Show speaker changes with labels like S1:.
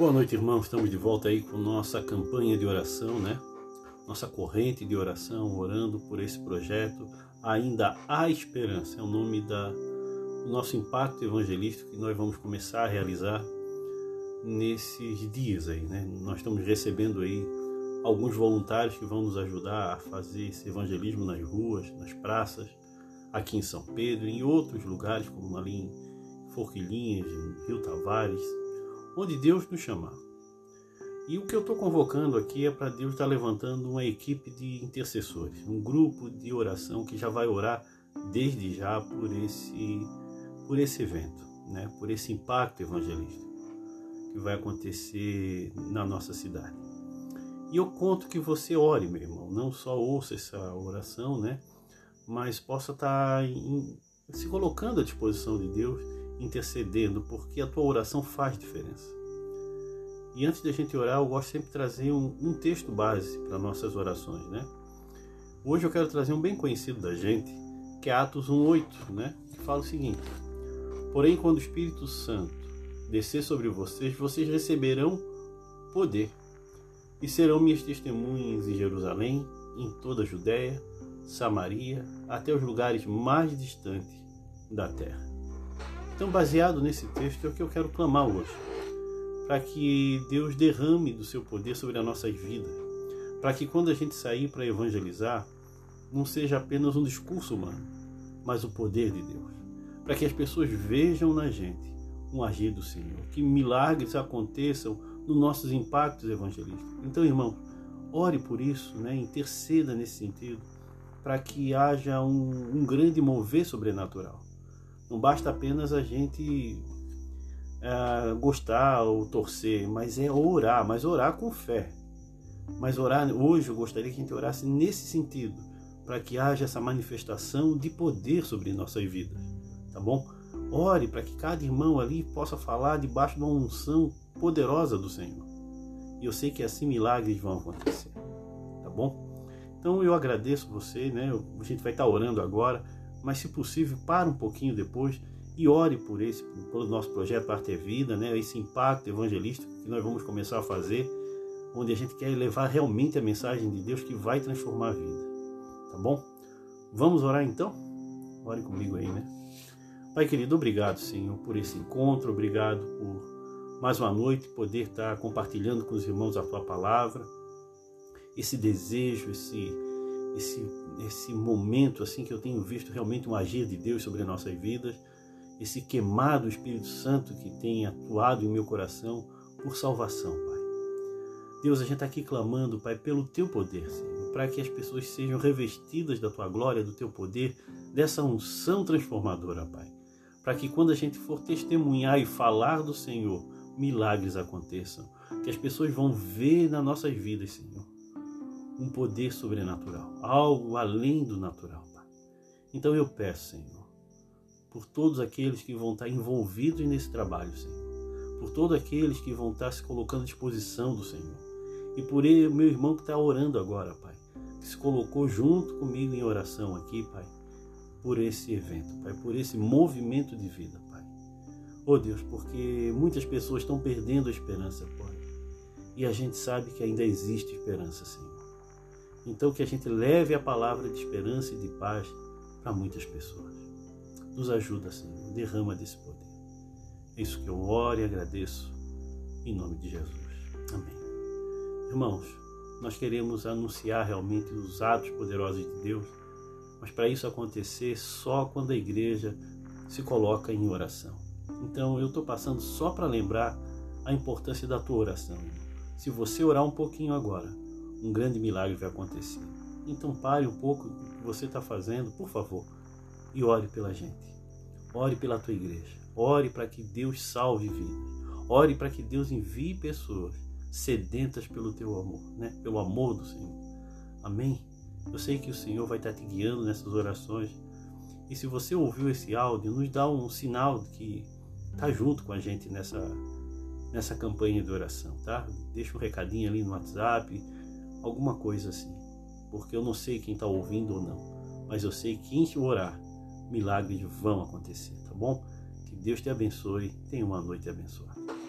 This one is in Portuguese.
S1: Boa noite, irmãos. Estamos de volta aí com nossa campanha de oração, né? Nossa corrente de oração, orando por esse projeto. Ainda há esperança. É o nome da, do nosso impacto evangelístico que nós vamos começar a realizar nesses dias aí, né? Nós estamos recebendo aí alguns voluntários que vão nos ajudar a fazer esse evangelismo nas ruas, nas praças, aqui em São Pedro, em outros lugares, como ali em Forquilinhas, em Rio Tavares, onde Deus nos chamar. E o que eu estou convocando aqui é para Deus estar tá levantando uma equipe de intercessores, um grupo de oração que já vai orar desde já por esse, por esse evento, né? por esse impacto evangelístico que vai acontecer na nossa cidade. E eu conto que você ore, meu irmão, não só ouça essa oração, né? mas possa estar tá se colocando à disposição de Deus intercedendo, porque a tua oração faz diferença. E antes da gente orar, eu gosto sempre de trazer um, um texto base para nossas orações, né? Hoje eu quero trazer um bem conhecido da gente, que é Atos 1:8, né? Que fala o seguinte: Porém, quando o Espírito Santo descer sobre vocês, vocês receberão poder e serão minhas testemunhas em Jerusalém, em toda a Judéia, Samaria, até os lugares mais distantes da terra. Então, baseado nesse texto, é o que eu quero clamar hoje. Para que Deus derrame do seu poder sobre as nossas vidas. Para que quando a gente sair para evangelizar, não seja apenas um discurso humano, mas o poder de Deus. Para que as pessoas vejam na gente um agir do Senhor. Que milagres aconteçam nos nossos impactos evangelísticos. Então, irmão, ore por isso, né? interceda nesse sentido, para que haja um, um grande mover sobrenatural. Não basta apenas a gente é, gostar ou torcer, mas é orar, mas orar com fé. Mas orar hoje eu gostaria que a gente orasse nesse sentido, para que haja essa manifestação de poder sobre nossas vidas, tá bom? Ore para que cada irmão ali possa falar debaixo de uma unção poderosa do Senhor. E eu sei que assim milagres vão acontecer, tá bom? Então eu agradeço você, né? A gente vai estar orando agora mas se possível, para um pouquinho depois e ore por esse, pelo nosso projeto Arte é Vida, né? esse impacto evangelístico que nós vamos começar a fazer, onde a gente quer levar realmente a mensagem de Deus que vai transformar a vida. Tá bom? Vamos orar então? Ore comigo aí, né? Pai querido, obrigado, Senhor, por esse encontro, obrigado por mais uma noite poder estar compartilhando com os irmãos a tua palavra, esse desejo, esse esse, esse momento assim que eu tenho visto realmente um agir de Deus sobre as nossas vidas, esse queimado Espírito Santo que tem atuado em meu coração por salvação, Pai. Deus, a gente está aqui clamando, Pai, pelo Teu poder, Senhor, para que as pessoas sejam revestidas da Tua glória, do Teu poder, dessa unção transformadora, Pai. Para que quando a gente for testemunhar e falar do Senhor, milagres aconteçam. Que as pessoas vão ver nas nossas vidas, Senhor, um poder sobrenatural, algo além do natural, Pai. Então eu peço, Senhor, por todos aqueles que vão estar envolvidos nesse trabalho, Senhor, por todos aqueles que vão estar se colocando à disposição do Senhor, e por ele, meu irmão que está orando agora, Pai, que se colocou junto comigo em oração aqui, Pai, por esse evento, Pai, por esse movimento de vida, Pai. Oh Deus, porque muitas pessoas estão perdendo a esperança, Pai. E a gente sabe que ainda existe esperança, Senhor. Então, que a gente leve a palavra de esperança e de paz para muitas pessoas. Nos ajuda, Senhor, derrama desse poder. É isso que eu oro e agradeço, em nome de Jesus. Amém. Irmãos, nós queremos anunciar realmente os atos poderosos de Deus, mas para isso acontecer só quando a igreja se coloca em oração. Então, eu estou passando só para lembrar a importância da tua oração. Se você orar um pouquinho agora, um grande milagre vai acontecer. Então pare um pouco o que você está fazendo, por favor, e ore pela gente. Ore pela tua igreja. Ore para que Deus salve vidas. Ore para que Deus envie pessoas sedentas pelo teu amor, né? pelo amor do Senhor. Amém? Eu sei que o Senhor vai estar te guiando nessas orações. E se você ouviu esse áudio, nos dá um sinal de que está junto com a gente nessa, nessa campanha de oração, tá? Deixa um recadinho ali no WhatsApp, alguma coisa assim. Porque eu não sei quem está ouvindo ou não, mas eu sei que em orar, milagres vão acontecer, tá bom? Que Deus te abençoe. Tenha uma noite abençoada.